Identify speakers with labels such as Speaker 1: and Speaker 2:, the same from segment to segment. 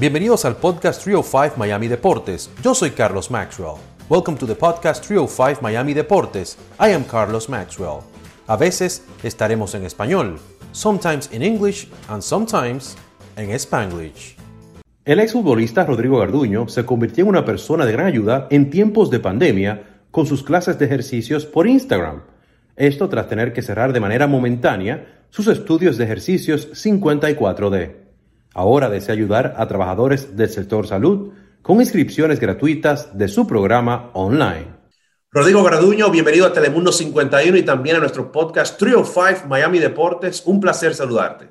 Speaker 1: Bienvenidos al podcast 305 Miami Deportes. Yo soy Carlos Maxwell. Welcome to the podcast 305 Miami Deportes. I am Carlos Maxwell. A veces estaremos en español, sometimes in English and sometimes en Spanglish. El exfutbolista Rodrigo Garduño se convirtió en una persona de gran ayuda en tiempos de pandemia con sus clases de ejercicios por Instagram. Esto tras tener que cerrar de manera momentánea sus estudios de ejercicios 54D. Ahora desea ayudar a trabajadores del sector salud con inscripciones gratuitas de su programa online. Rodrigo Graduño, bienvenido a Telemundo 51 y también a nuestro podcast Trio 5 Miami Deportes. Un placer saludarte.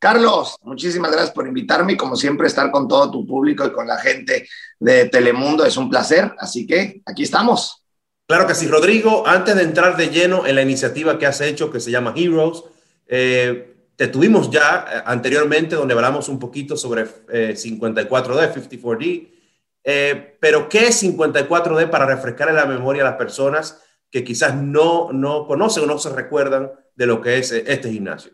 Speaker 2: Carlos, muchísimas gracias por invitarme y como siempre estar con todo tu público y con la gente de Telemundo es un placer, así que aquí estamos.
Speaker 1: Claro que sí, Rodrigo, antes de entrar de lleno en la iniciativa que has hecho que se llama Heroes, eh, te tuvimos ya eh, anteriormente donde hablamos un poquito sobre 54D, 54D, eh, pero ¿qué es 54D para refrescar en la memoria a las personas que quizás no, no conocen o no se recuerdan de lo que es eh, este gimnasio?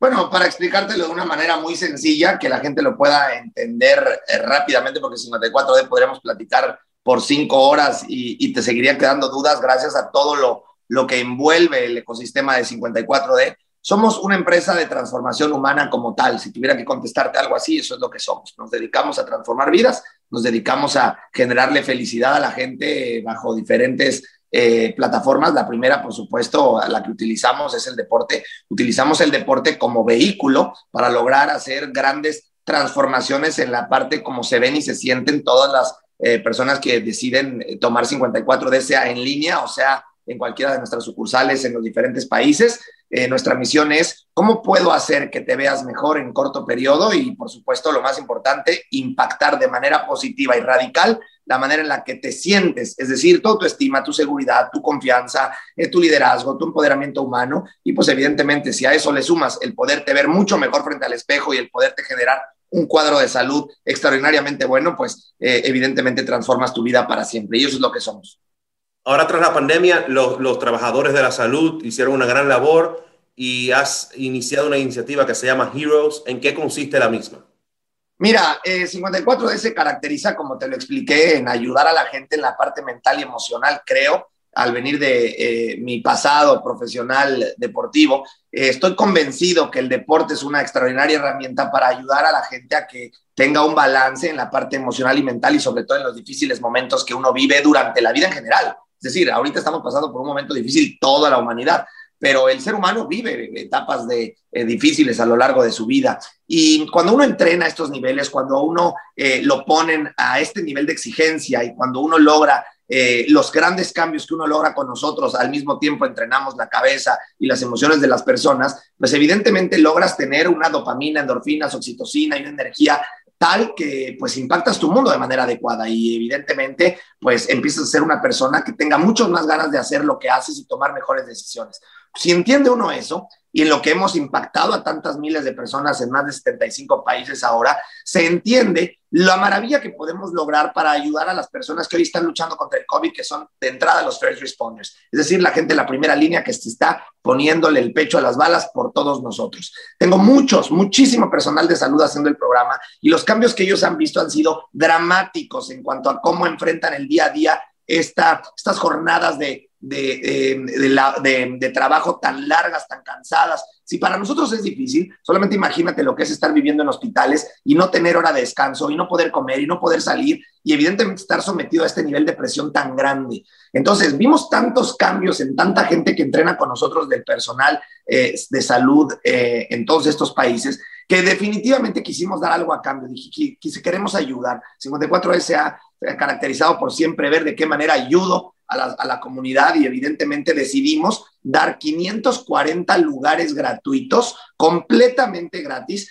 Speaker 2: Bueno, para explicártelo de una manera muy sencilla, que la gente lo pueda entender rápidamente, porque 54D podríamos platicar por cinco horas y, y, te seguirían quedando dudas gracias a todo lo, lo que envuelve el ecosistema de 54D. Somos una empresa de transformación humana como tal. Si tuviera que contestarte algo así, eso es lo que somos. Nos dedicamos a transformar vidas, nos dedicamos a generarle felicidad a la gente bajo diferentes eh, plataformas. La primera, por supuesto, la que utilizamos es el deporte. Utilizamos el deporte como vehículo para lograr hacer grandes transformaciones en la parte como se ven y se sienten todas las eh, personas que deciden tomar 54D, sea en línea o sea en cualquiera de nuestras sucursales en los diferentes países. Eh, nuestra misión es cómo puedo hacer que te veas mejor en corto periodo y, por supuesto, lo más importante, impactar de manera positiva y radical la manera en la que te sientes, es decir, tu autoestima, tu seguridad, tu confianza, eh, tu liderazgo, tu empoderamiento humano. Y pues evidentemente, si a eso le sumas el poderte ver mucho mejor frente al espejo y el poderte generar un cuadro de salud extraordinariamente bueno, pues eh, evidentemente transformas tu vida para siempre. Y eso es lo que somos.
Speaker 1: Ahora, tras la pandemia, los, trabajadores de la salud hicieron una gran labor y has iniciado una iniciativa que se llama Heroes. ¿En qué consiste la misma?
Speaker 2: Mira, 54D eh, se caracteriza, como te lo expliqué, en ayudar a la gente en la parte mental y emocional, creo, al venir de eh, mi pasado profesional deportivo. Eh, estoy convencido que el deporte es una extraordinaria herramienta para ayudar a la gente a que tenga un balance en la parte emocional y mental y sobre todo en los difíciles momentos que uno vive durante la vida en general. Es decir, ahorita estamos pasando por un momento difícil toda la humanidad, pero el ser humano vive etapas de, eh, difíciles a lo largo de su vida. Y cuando uno entrena estos niveles, cuando uno eh, lo ponen a este nivel de exigencia y cuando uno logra eh, los grandes cambios que uno logra con nosotros, al mismo tiempo entrenamos la cabeza y las emociones de las personas, pues evidentemente logras tener una dopamina, endorfinas, oxitocina y una energía tal que pues impactas tu mundo de manera adecuada y evidentemente pues empiezas a ser una persona que tenga muchas más ganas de hacer lo que haces y tomar mejores decisiones. Si entiende uno eso, y en lo que hemos impactado a tantas miles de personas en más de 75 países ahora, se entiende la maravilla que podemos lograr para ayudar a las personas que hoy están luchando contra el COVID, que son de entrada los first responders, es decir, la gente en la primera línea que se está poniéndole el pecho a las balas por todos nosotros. Tengo muchos, muchísimo personal de salud haciendo el programa y los cambios que ellos han visto han sido dramáticos en cuanto a cómo enfrentan el día a día esta, estas jornadas de de, de, de, trabajo tan largas, tan cansadas. Si para nosotros es difícil, solamente imagínate lo que es estar viviendo en hospitales y no tener hora de descanso y no poder comer y no poder salir y evidentemente estar sometido a este nivel de presión tan grande. Entonces, vimos tantos cambios en tanta gente que entrena con nosotros del personal eh, de salud eh, en todos estos países que definitivamente quisimos dar algo a cambio. Dije, que, queremos ayudar. 54S se ha caracterizado por siempre ver de qué manera ayudo a la, comunidad y evidentemente decidimos dar 540 lugares gratuitos, completamente gratis,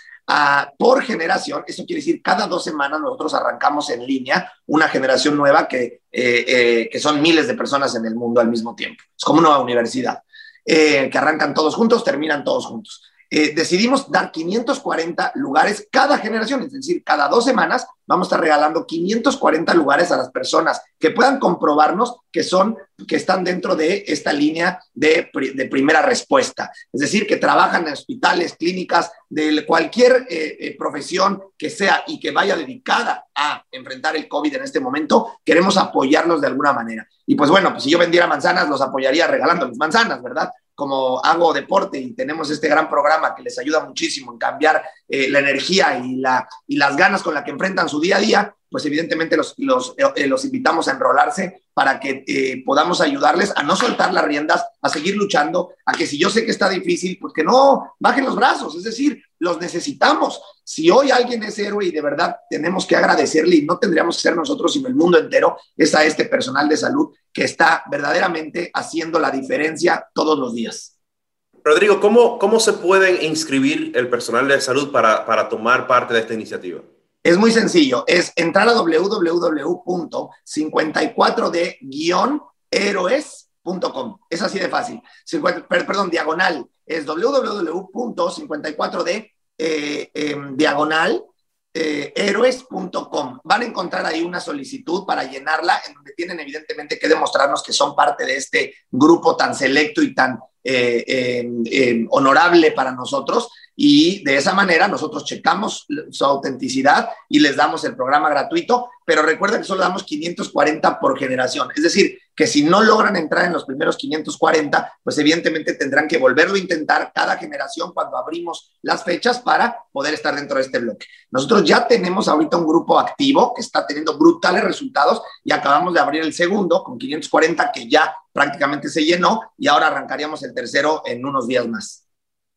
Speaker 2: por generación. Eso quiere decir, cada dos semanas nosotros arrancamos en línea una generación nueva que, eh, eh, que son miles de personas en el mundo al mismo tiempo. Es como una universidad, eh, que arrancan todos juntos, terminan todos juntos. Eh, decidimos dar 540 lugares cada generación, es decir, cada dos semanas vamos a estar regalando 540 lugares a las personas que puedan comprobarnos que son, que están dentro de esta línea de, de primera respuesta. Es decir, que trabajan en hospitales, clínicas, de cualquier eh, eh, profesión que sea y que vaya dedicada a enfrentar el COVID en este momento, queremos apoyarlos de alguna manera. Y pues bueno, pues si yo vendiera manzanas, los apoyaría regalando mis manzanas, ¿verdad? Como hago deporte y tenemos este gran programa que les ayuda muchísimo en cambiar eh, la energía y, la, y las ganas con las que enfrentan su día a día, pues evidentemente los, los, eh, los invitamos a enrolarse para que eh, podamos ayudarles a no soltar las riendas, a seguir luchando, a que si yo sé que está difícil, pues que no bajen los brazos, es decir, los necesitamos. Si hoy alguien es héroe y de verdad tenemos que agradecerle y no tendríamos que ser nosotros, sino el mundo entero, es a este personal de salud que está verdaderamente haciendo la diferencia todos los días.
Speaker 1: Rodrigo, ¿cómo, cómo se pueden inscribir el personal de salud para, para tomar parte de esta iniciativa?
Speaker 2: Es muy sencillo, es entrar a www.54d-héroes.com. Es así de fácil. perdón, diagonal. Es www.54d eh, em, eh. Van a encontrar ahí una solicitud para llenarla, en donde tienen evidentemente que demostrarnos que son parte de este grupo tan selecto y tan eh, em, em, honorable para nosotros y de esa manera nosotros checamos su autenticidad y les damos el programa gratuito, pero recuerda que solo damos 540 por generación, es decir, que si no logran entrar en los primeros 540, pues evidentemente tendrán que volverlo a intentar cada generación cuando abrimos las fechas para poder estar dentro de este bloque. Nosotros ya tenemos ahorita un grupo activo que está teniendo brutales resultados y acabamos de abrir el segundo con 540 que ya prácticamente se llenó y ahora arrancaríamos el tercero en unos días más.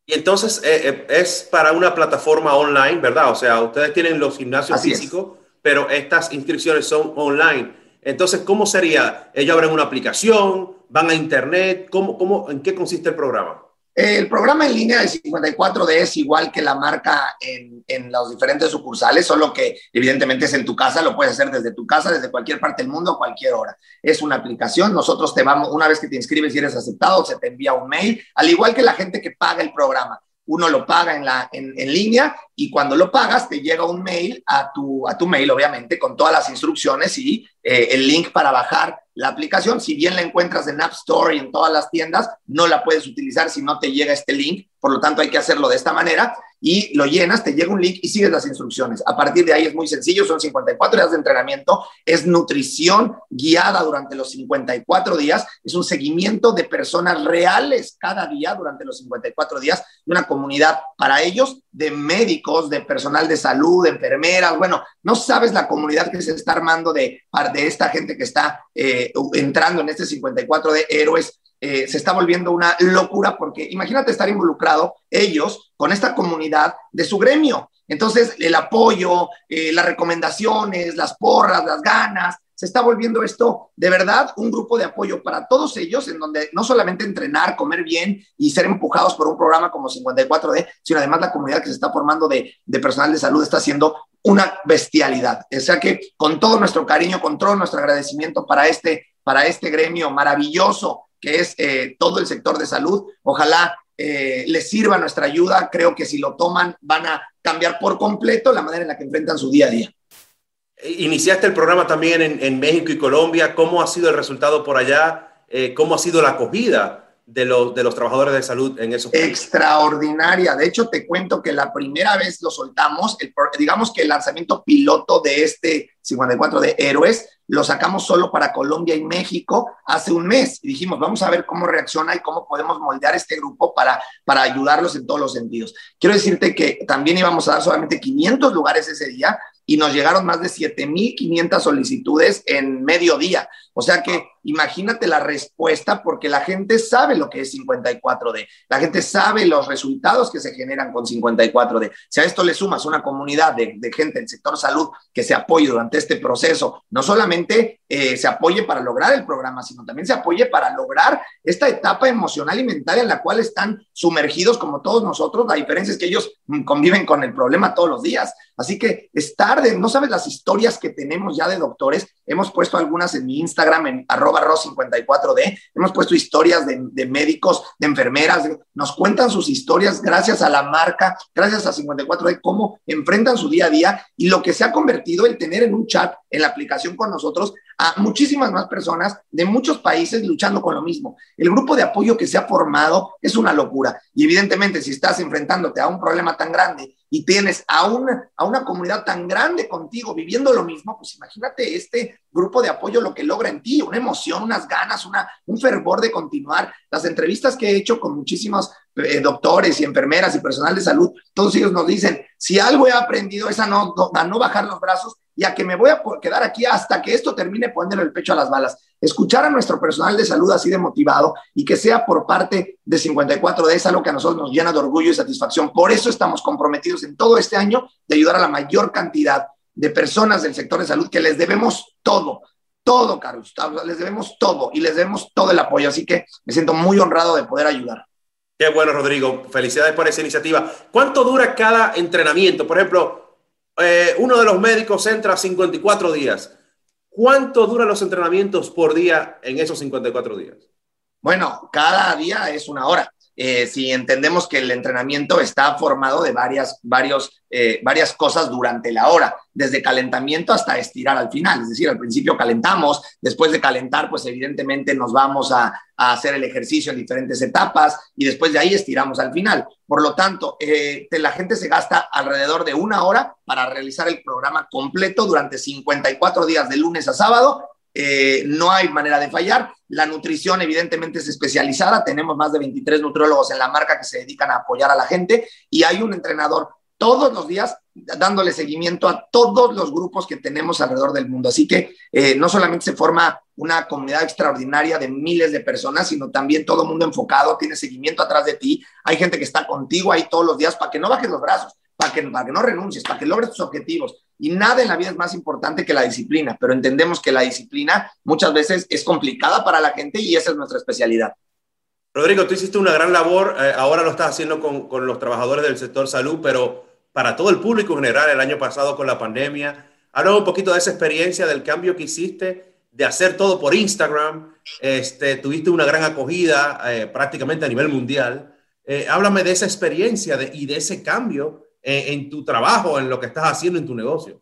Speaker 1: Y entonces eh, eh, es para una plataforma online, ¿verdad? O sea, ustedes tienen los gimnasios físicos, pero estas inscripciones son online. Entonces, ¿cómo sería? ¿Ellos abren una aplicación? ¿Van a internet? ¿Cómo, cómo, ¿En qué consiste el programa?
Speaker 2: El programa en línea de 54D es igual que la marca en, en los diferentes sucursales, solo que evidentemente es en tu casa, lo puedes hacer desde tu casa, desde cualquier parte del mundo, a cualquier hora. Es una aplicación, nosotros te vamos, una vez que te inscribes y eres aceptado, se te envía un mail, al igual que la gente que paga el programa uno lo paga en, la, en, en, línea y cuando lo pagas te llega un mail a tu, a tu mail, obviamente, con todas las instrucciones y eh, el link para bajar la aplicación. Si bien la encuentras en App Store y en todas las tiendas, no la puedes utilizar si no te llega este link. Por lo tanto, hay que hacerlo de esta manera y lo llenas, te llega un link y sigues las instrucciones. A partir de ahí es muy sencillo, son 54 días de entrenamiento, es nutrición guiada durante los 54 días, es un seguimiento de personas reales cada día durante los 54 días, una comunidad para ellos, de médicos, de personal de salud, de enfermeras, bueno, no sabes la comunidad que se está armando de, de esta gente que está eh, entrando en este 54 de héroes eh, se está volviendo una locura porque imagínate estar involucrado ellos con esta comunidad de su gremio. Entonces, el apoyo, eh, las recomendaciones, las porras, las ganas, se está volviendo esto de verdad un grupo de apoyo para todos ellos, en donde no solamente entrenar, comer bien y ser empujados por un programa como 54D, sino además la comunidad que se está formando de, de personal de salud está haciendo una bestialidad. O sea que con todo nuestro cariño, con todo nuestro agradecimiento para este, para este gremio maravilloso que es eh, todo el sector de salud. Ojalá eh, les sirva nuestra ayuda. Creo que si lo toman van a cambiar por completo la manera en la que enfrentan su día a día.
Speaker 1: Iniciaste el programa también en, México y Colombia. ¿Cómo ha sido el resultado por allá? Eh, ¿Cómo ha sido la acogida de los, de los trabajadores de salud en esos
Speaker 2: países? Extraordinaria. De hecho, te cuento que la primera vez lo soltamos, digamos que el lanzamiento piloto de este 54 de Héroes lo sacamos solo para Colombia y México hace un mes y dijimos, vamos a ver cómo reacciona y cómo podemos moldear este grupo para, para ayudarlos en todos los sentidos. Quiero decirte que también íbamos a dar solamente 500 lugares ese día y nos llegaron más de 7.500 solicitudes en medio día. O sea que imagínate la respuesta porque la gente sabe lo que es 54D, la gente sabe los resultados que se generan con 54D. Si a esto le sumas una comunidad de, de gente del sector salud que se apoye durante este proceso, no solamente eh, se apoye para lograr el programa, sino también se apoye para lograr esta etapa emocional y mental en la cual están sumergidos como todos nosotros. La diferencia es que ellos conviven con el problema todos los días. Así que es tarde, no sabes las historias que tenemos ya de doctores. Hemos puesto algunas en mi Instagram Instagram en arroba ro54d. Hemos puesto historias de, médicos, de enfermeras, nos cuentan sus historias gracias a la marca, gracias a 54D, cómo enfrentan su día a día y lo que se ha convertido el tener en un chat en la aplicación con nosotros muchísimas más personas de muchos países luchando con lo mismo. El grupo de apoyo que se ha formado es una locura y evidentemente si estás enfrentándote a un problema tan grande y tienes a una, a una comunidad tan grande contigo viviendo lo mismo, pues imagínate este grupo de apoyo lo que logra en ti, una emoción, unas ganas, una, un fervor de continuar. Las entrevistas que he hecho con muchísimos eh, doctores y enfermeras y personal de salud, todos ellos nos dicen, si algo he aprendido es a no, a no bajar los brazos y a que me voy a quedar aquí hasta que esto termine poniendo el pecho a las balas. Escuchar a nuestro personal de salud así de motivado y que sea por parte de 54D es algo que a nosotros nos llena de orgullo y satisfacción. Por eso estamos comprometidos en todo este año de ayudar a la mayor cantidad de personas del sector de salud que les debemos todo, todo, Carlos, les debemos todo y les debemos todo el apoyo. Así que me siento muy honrado de poder ayudar.
Speaker 1: Qué bueno, Rodrigo. Felicidades por esa iniciativa. ¿Cuánto dura cada entrenamiento? Por ejemplo, eh, uno de los médicos entra 54 días. ¿Cuánto duran los entrenamientos por día en esos 54 días?
Speaker 2: Bueno, cada día es una hora. Eh, si entendemos que el entrenamiento está formado de varias, eh, varias cosas durante la hora, desde calentamiento hasta estirar al final. Es decir, al principio calentamos, después de calentar, pues evidentemente nos vamos a, hacer el ejercicio en diferentes etapas y después de ahí estiramos al final. Por lo tanto, eh, la gente se gasta alrededor de una hora para realizar el programa completo durante 54 días de lunes a sábado eh, no hay manera de fallar. La nutrición evidentemente es especializada, tenemos más de 23 nutriólogos en la marca que se dedican a apoyar a la gente y hay un entrenador todos los días dándole seguimiento a todos los grupos que tenemos alrededor del mundo. Así que eh, no solamente se forma una comunidad extraordinaria de miles de personas, sino también todo mundo enfocado, tiene seguimiento atrás de ti, hay gente que está contigo ahí todos los días para que no bajes los brazos para que, para que no renuncies, para que logres tus objetivos. Y nada en la vida es más importante que la disciplina, pero entendemos que la disciplina muchas veces es complicada para la gente y esa es nuestra especialidad.
Speaker 1: Rodrigo, tú hiciste una gran labor, eh, ahora lo estás haciendo con, con, los trabajadores del sector salud, pero para todo el público en general el año pasado con la pandemia. Habla un poquito de esa experiencia, del cambio que hiciste, de hacer todo por Instagram. Este, tuviste una gran acogida eh, prácticamente a nivel mundial. Eh, háblame de esa experiencia de, y de ese cambio en, tu trabajo, en lo que estás haciendo en tu negocio?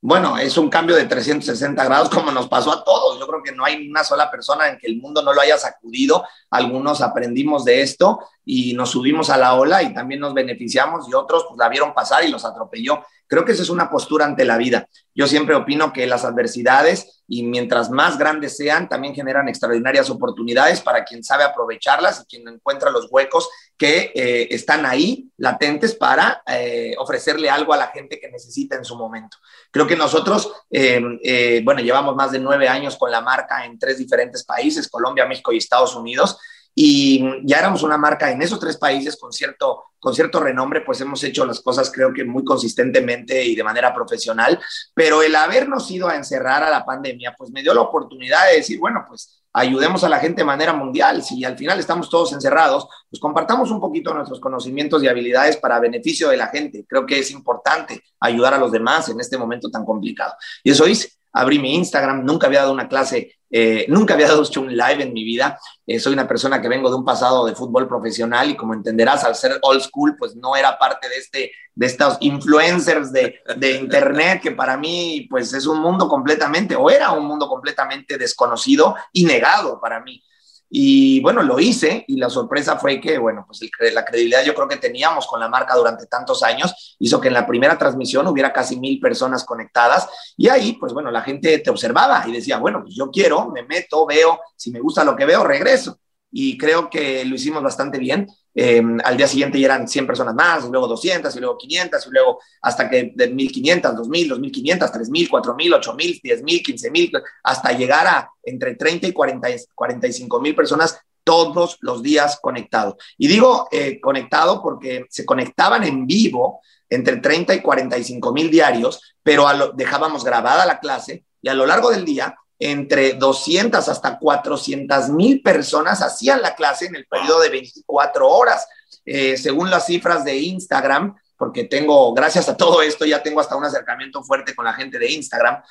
Speaker 2: Bueno, es un cambio de 360 grados como nos pasó a Yo creo que no hay una sola persona en que el mundo no lo haya sacudido. Algunos aprendimos de esto y nos subimos a la ola y también nos beneficiamos y otros pues, la vieron pasar y los atropelló. Creo que esa es una postura ante la vida. Yo siempre opino que las adversidades y mientras más grandes sean, también generan extraordinarias oportunidades para quien sabe aprovecharlas y quien encuentra los huecos que eh, están ahí latentes para eh, ofrecerle algo a la gente que necesita en su momento. Creo que nosotros, eh, bueno, llevamos más de nueve años con la marca en tres diferentes países, Colombia, México y Estados Unidos, y ya éramos una marca en esos tres países con cierto, con cierto renombre, pues hemos hecho las cosas creo que muy consistentemente y de manera profesional, pero el habernos ido a encerrar a la pandemia, pues me dio la oportunidad de decir, bueno, pues ayudemos a la gente de manera mundial, si al final estamos todos encerrados, pues compartamos un poquito nuestros conocimientos y habilidades para beneficio de la gente. Creo que es importante ayudar a los demás en este momento tan complicado. Y eso hice abrí mi Instagram, nunca había dado una clase, eh, nunca había dado un live en mi vida. Eh, soy una persona que vengo de un pasado de fútbol profesional y como entenderás, al ser old school, pues no era parte de, este, de estos influencers de, de Internet, que para mí pues es un mundo completamente, o era un mundo completamente desconocido y negado para mí. Y bueno, lo hice y la sorpresa fue que, bueno, pues la credibilidad yo creo que teníamos con la marca durante tantos años hizo que en la primera transmisión hubiera casi mil personas conectadas y ahí, pues bueno, la gente te observaba y decía, bueno, pues yo quiero, me meto, veo, si me gusta lo que veo, regreso y creo que lo hicimos bastante bien. Eh, al día siguiente ya eran 100 personas más, y luego 200, y luego 500, y luego hasta que de 1500, 2000, 2500, 3000, 4000, 8000, 10000, 15000, hasta llegar a entre 30 y 40, 45 mil personas todos los días conectados. Y digo eh, conectado porque se conectaban en vivo entre 30 y 45 mil diarios, pero dejábamos grabada la clase y a lo largo del día entre 200 hasta 400 mil personas hacían la clase en el periodo de 24 horas. Eh, según las cifras de Instagram, porque tengo, gracias a todo esto, ya tengo hasta un acercamiento fuerte con la gente de Instagram,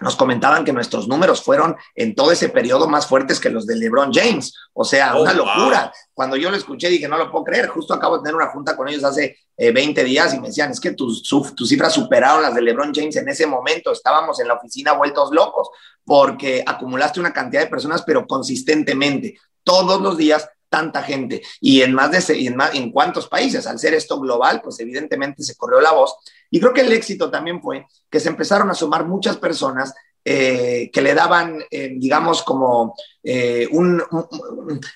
Speaker 2: nos comentaban que nuestros números fueron en todo ese periodo más fuertes que los de LeBron James. O sea, oh, una locura. Cuando yo lo escuché dije, no lo puedo creer. Justo acabo de tener una junta con ellos hace 20 eh, días y me decían, es que tus, tus cifras superaron las de LeBron James en ese momento. Estábamos en la oficina vueltos locos porque acumulaste una cantidad de personas, pero consistentemente, todos los días tanta gente y en más de en, más, en cuántos países. Al ser esto global, pues evidentemente se corrió la voz. Y creo que el éxito también fue que se empezaron a sumar muchas personas eh, que le daban, eh, digamos, como, eh, un,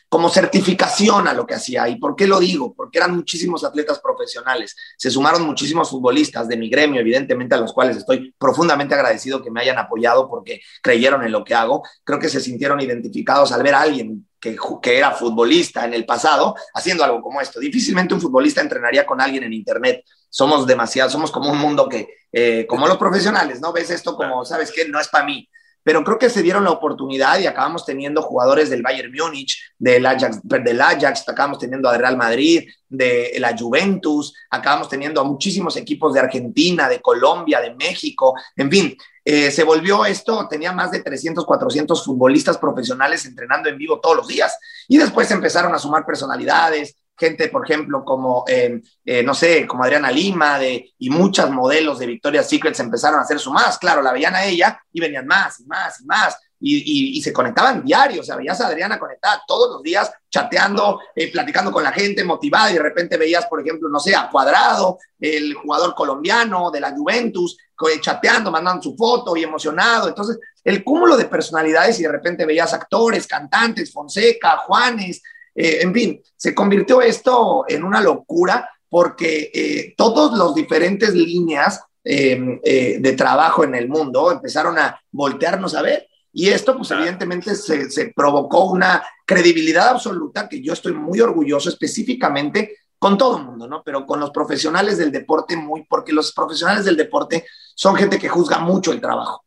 Speaker 2: como certificación a lo que hacía. ¿Y por qué lo digo? Porque eran muchísimos atletas profesionales. Se sumaron muchísimos futbolistas de mi gremio, evidentemente, a los cuales estoy profundamente agradecido que me hayan apoyado porque creyeron en lo que hago. Creo que se sintieron identificados al ver a alguien que, era futbolista en el pasado haciendo algo como esto. Difícilmente un futbolista entrenaría con alguien en Internet. Somos demasiado, somos como un mundo que, eh, como los profesionales, ¿no? Ves esto como, ¿sabes qué? No es para mí. Pero creo que se dieron la oportunidad y acabamos teniendo jugadores del Bayern Múnich, del Ajax, del Ajax, acabamos teniendo a Real Madrid, de la Juventus, acabamos teniendo a muchísimos equipos de Argentina, de Colombia, de México, en fin, eh, se volvió esto, tenía más de 300, 400 futbolistas profesionales entrenando en vivo todos los días. Y después empezaron a sumar personalidades, gente, por ejemplo, como, eh, eh, no sé, como Adriana Lima de, y muchas modelos de Victoria's Secret empezaron a hacer su más. Claro, la veían a ella y venían más y más y más y, se conectaban diario, o sea, veías a Adriana conectada todos los días, chateando, eh, platicando con la gente, motivada, y de repente veías, por ejemplo, no sé, a Cuadrado, el jugador colombiano de la Juventus, chateando, mandando su foto y emocionado. Entonces, el cúmulo de personalidades y de repente veías actores, cantantes, Fonseca, Juanes, eh, en fin, se convirtió esto en una locura porque eh, todos los diferentes líneas de trabajo en el mundo empezaron a voltearnos a ver y esto, pues evidentemente, se, se, provocó una credibilidad absoluta que yo estoy muy orgulloso específicamente con todo el mundo, ¿no? Pero con los profesionales del deporte muy, porque los profesionales del deporte son gente que juzga mucho el trabajo.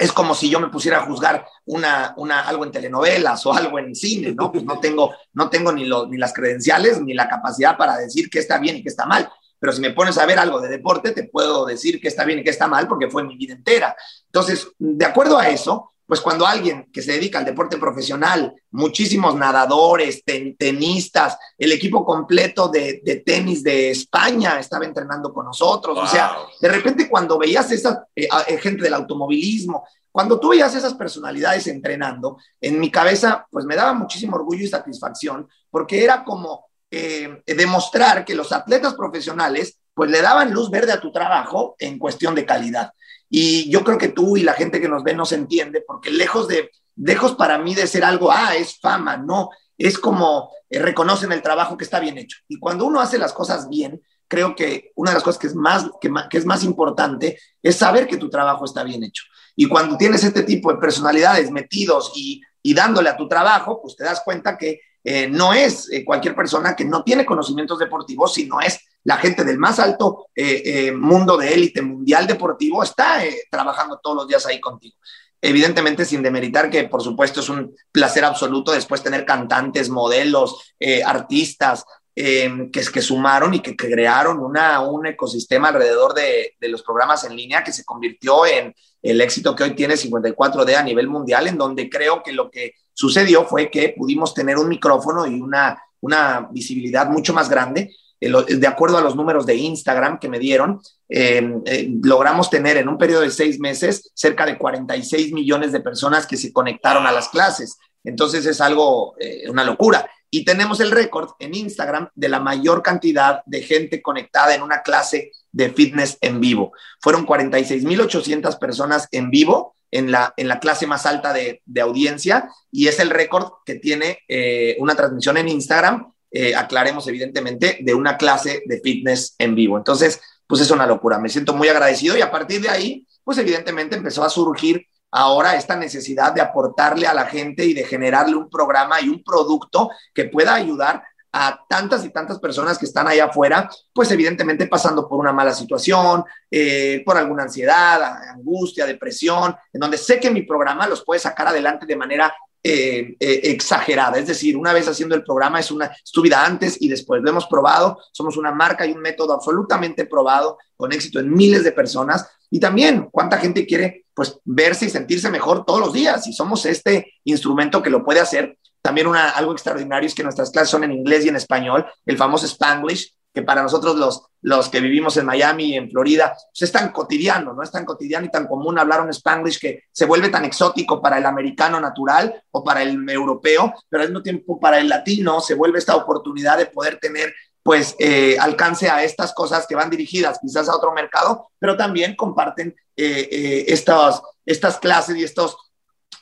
Speaker 2: Es como si yo me pusiera a juzgar una, una, algo en telenovelas o algo en cine, ¿no? Pues no tengo, no tengo ni, ni las credenciales ni la capacidad para decir qué está bien y qué está mal. Pero si me pones a ver algo de deporte, te puedo decir qué está bien y qué está mal porque fue mi vida entera. Entonces, de acuerdo a eso, pues cuando alguien que se dedica al deporte profesional, muchísimos nadadores, tenistas, el equipo completo de, tenis de España estaba entrenando con nosotros, o sea, de repente cuando veías esa eh, eh, gente del automovilismo, cuando tú veías esas personalidades entrenando, en mi cabeza, pues me daba muchísimo orgullo y satisfacción, porque era como eh, demostrar que los atletas profesionales, pues le daban luz verde a tu trabajo en cuestión de calidad. Y yo creo que tú y la gente que nos ve nos entiende, porque lejos de, lejos para mí de ser algo, ah, es fama, no, es como eh, reconocen el trabajo que está bien hecho. Y cuando uno hace las cosas bien, creo que una de las cosas que es más, que, es más importante es saber que tu trabajo está bien hecho. Y cuando tienes este tipo de personalidades metidos y, y dándole a tu trabajo, pues te das cuenta que eh, no es eh, cualquier persona que no tiene conocimientos deportivos, sino es la gente del más alto eh, mundo de élite mundial deportivo, está trabajando todos los días ahí contigo. Evidentemente, sin demeritar que, por supuesto, es un placer absoluto después tener cantantes, modelos, artistas, que, que sumaron y que, crearon una, un ecosistema alrededor de, de, los programas en línea que se convirtió en el éxito que hoy tiene 54D a nivel mundial, en donde creo que lo que sucedió fue que pudimos tener un micrófono y una, una visibilidad mucho más grande. De acuerdo a los números de Instagram que me dieron, em, eh, logramos tener en un periodo de seis meses cerca de 46 millones de personas que se conectaron a las clases. Entonces es algo, eh, una locura. Y tenemos el récord en Instagram de la mayor cantidad de gente conectada en una clase de fitness en vivo. Fueron 46.800 personas en vivo en la, en la clase más alta de, audiencia y es el récord que tiene eh, una transmisión en Instagram, eh, aclaremos evidentemente, de una clase de fitness en vivo. Entonces, pues es una locura, me siento muy agradecido y a partir de ahí, pues evidentemente empezó a surgir ahora esta necesidad de aportarle a la gente y de generarle un programa y un producto que pueda ayudar a tantas y tantas personas que están allá afuera, pues evidentemente pasando por una mala situación, eh, por alguna ansiedad, angustia, depresión, en donde sé que mi programa los puede sacar adelante de manera eh, eh, exagerada. Es decir, una vez haciendo el programa es una es tu vida antes y después. Lo hemos probado, somos una marca y un método absolutamente probado, con éxito en miles de personas Y también cuánta gente quiere pues verse y sentirse mejor todos los días y somos este instrumento que lo puede hacer. También una, algo extraordinario es que nuestras clases son en inglés y en español, el famoso Spanglish, que para nosotros los, los que vivimos en Miami y en Florida, pues es tan cotidiano, ¿no? Es tan cotidiano y tan común hablar un Spanglish que se vuelve tan exótico para el americano natural o para el europeo, pero al mismo tiempo para el latino se vuelve esta oportunidad de poder tener pues eh, alcance a estas cosas que van dirigidas quizás a otro mercado, pero también comparten eh, eh, estas, estas clases y, estos,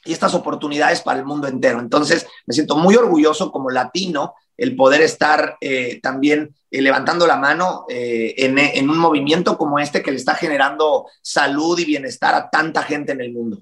Speaker 2: y estas oportunidades para el mundo entero. Entonces, me siento muy orgulloso como latino el poder estar también levantando la mano en, en, un movimiento como este que le está generando salud y bienestar a tanta gente en el mundo.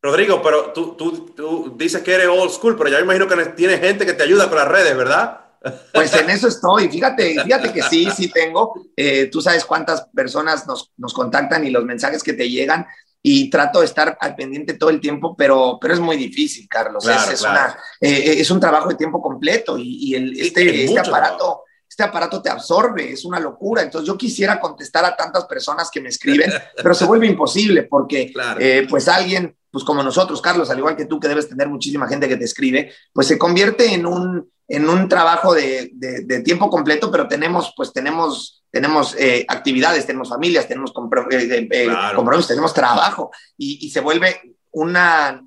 Speaker 1: Rodrigo, pero tú, tú, tú dices que eres old school, pero ya me imagino que tienes gente que te ayuda con las redes, ¿verdad?
Speaker 2: Pues en eso estoy. Fíjate, fíjate que sí, sí tengo. Eh, tú sabes cuántas personas nos, nos, contactan y los mensajes que te llegan y trato de estar al pendiente todo el tiempo, pero, pero es muy difícil, Carlos. es, Una, eh, es, un trabajo de tiempo completo y, el, este, este aparato. Este aparato te absorbe, es una locura. Entonces yo quisiera contestar a tantas personas que me escriben, pero se vuelve imposible porque eh, pues alguien, pues como nosotros, Carlos, al igual que tú que debes tener muchísima gente que te escribe, pues se convierte en un, en un trabajo de, de, tiempo completo, pero tenemos, pues tenemos, tenemos eh, actividades, tenemos familias, tenemos eh, eh, compromisos, tenemos trabajo y, y, se vuelve una,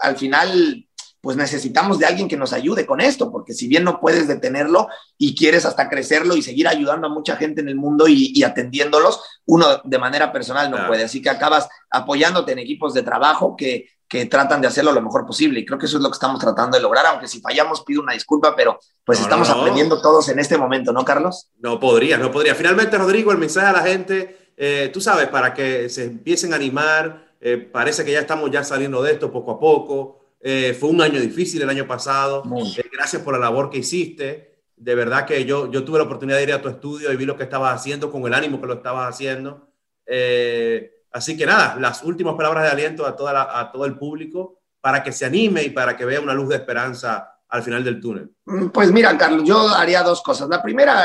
Speaker 2: al final, pues necesitamos de alguien que nos ayude con esto, porque si bien no puedes detenerlo y quieres hasta crecerlo y seguir ayudando a mucha gente en el mundo y, y atendiéndolos, uno de manera personal no puede. Así que acabas apoyándote en equipos de trabajo que, que tratan de hacerlo lo mejor posible. Y creo que eso es lo que estamos tratando de lograr, aunque si fallamos pido una disculpa, pero pues estamos aprendiendo todos en este momento, ¿no, Carlos?
Speaker 1: No podría, no podría. Finalmente, Rodrigo, el mensaje a la gente, eh, tú sabes, para que se empiecen a animar, eh, parece que ya estamos ya saliendo de esto poco a poco. Eh, fue un año difícil el año pasado. gracias por la labor que hiciste. De verdad que yo, yo tuve la oportunidad de ir a tu estudio y vi lo que estabas haciendo con el ánimo que lo estabas haciendo. Eh, Así que nada, las últimas palabras de aliento a, toda a todo el público para que se anime y para que vea una luz de esperanza al final del túnel.
Speaker 2: Pues mira, Carlos, yo haría dos cosas. La primera,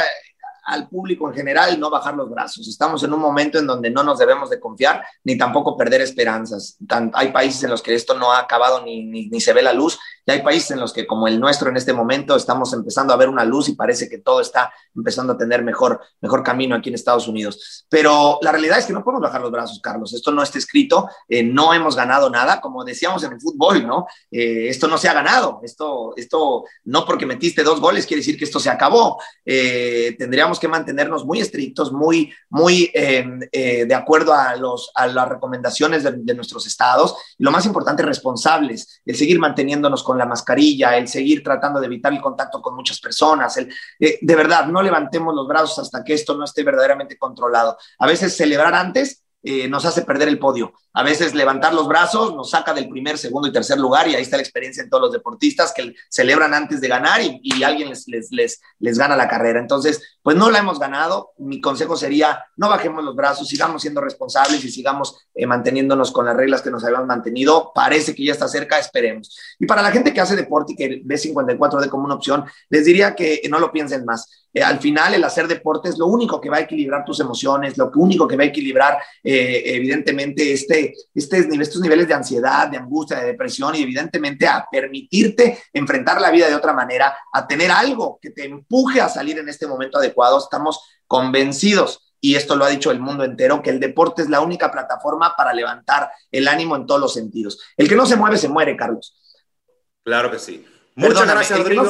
Speaker 2: al público en general no bajar los brazos. Estamos en un momento en donde no nos debemos de confiar ni tampoco perder esperanzas. hay países en los que esto no ha acabado ni, ni, se ve la luz y hay países en los que como el nuestro en este momento estamos empezando a ver una luz y parece que todo está empezando a tener mejor, mejor camino aquí en Estados Unidos. Pero la realidad es que no podemos bajar los brazos, Carlos. Esto no está escrito, eh, no hemos ganado nada, como decíamos en el fútbol, ¿no? Eh, esto no se ha ganado. Esto, esto no porque metiste dos goles quiere decir que esto se acabó. Eh, tendríamos que mantenernos muy estrictos, muy, muy em, eh, de acuerdo a, los, a las recomendaciones de, nuestros estados y lo más importante, responsables, el seguir manteniéndonos con la mascarilla, el seguir tratando de evitar el contacto con muchas personas, el, eh, de verdad, no levantemos los brazos hasta que esto no esté verdaderamente controlado. A veces celebrar antes eh, nos hace perder el podio. A veces levantar los brazos nos saca del primer, segundo y tercer lugar y ahí está la experiencia en todos los deportistas que celebran antes de ganar y, alguien les, les, les, les, gana la carrera. Entonces, pues no la hemos ganado. Mi consejo sería, no bajemos los brazos, sigamos siendo responsables y sigamos eh, manteniéndonos con las reglas que nos habíamos mantenido. Parece que ya está cerca, esperemos. Y para la gente que hace deporte y que ve 54D como una opción, les diría que no lo piensen más eh, al final el hacer deporte es lo único que va a equilibrar tus emociones, lo único que va a equilibrar eh, evidentemente este, este, estos niveles de ansiedad, de angustia, de depresión y evidentemente a permitirte enfrentar la vida de otra manera, a tener algo que te empuje a salir en este momento adecuado. Estamos convencidos y esto lo ha dicho el mundo entero, que el deporte es la única plataforma para levantar el ánimo en todos los sentidos. El que no se mueve, se muere, Carlos.
Speaker 1: Claro que sí. Muchas gracias, Rodrigo.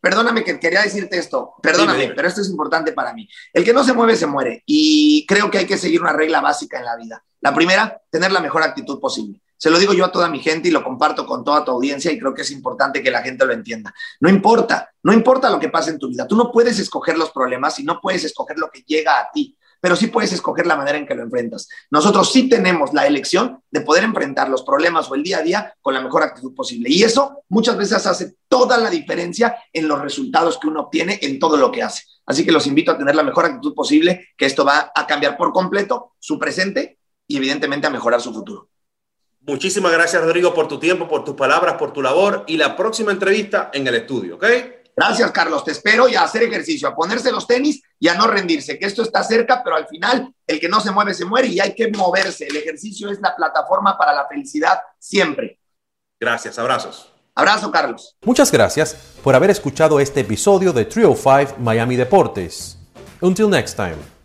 Speaker 2: Perdóname que quería decirte esto, perdóname, pero esto es importante para mí. El que no se mueve, se muere. Y creo que hay que seguir una regla básica en la vida. La primera, tener la mejor actitud posible. Se lo digo yo a toda mi gente y lo comparto con toda tu audiencia y creo que es importante que la gente lo entienda. No importa, no importa lo que pase en tu vida. Tú no puedes escoger los problemas y no puedes escoger lo que llega a ti pero sí puedes escoger la manera en que lo enfrentas. Nosotros sí tenemos la elección de poder enfrentar los problemas o el día a día con la mejor actitud posible. Y eso muchas veces hace toda la diferencia en los resultados que uno obtiene en todo lo que hace. Así que los invito a tener la mejor actitud posible, que esto va a cambiar por completo su presente y evidentemente a mejorar su futuro.
Speaker 1: Muchísimas gracias, Rodrigo, por tu tiempo, por tus palabras, por tu labor y la próxima entrevista en el estudio, ¿ok?
Speaker 2: Gracias, Carlos. Te espero y a hacer ejercicio, a ponerse los tenis y a no rendirse, que esto está cerca, pero al final el que no se mueve se muere y hay que moverse. El ejercicio es la plataforma para la felicidad siempre.
Speaker 1: Gracias, abrazos.
Speaker 2: Abrazo, Carlos.
Speaker 3: Muchas gracias por haber escuchado este episodio de Trio 5 Miami Deportes. Until next time.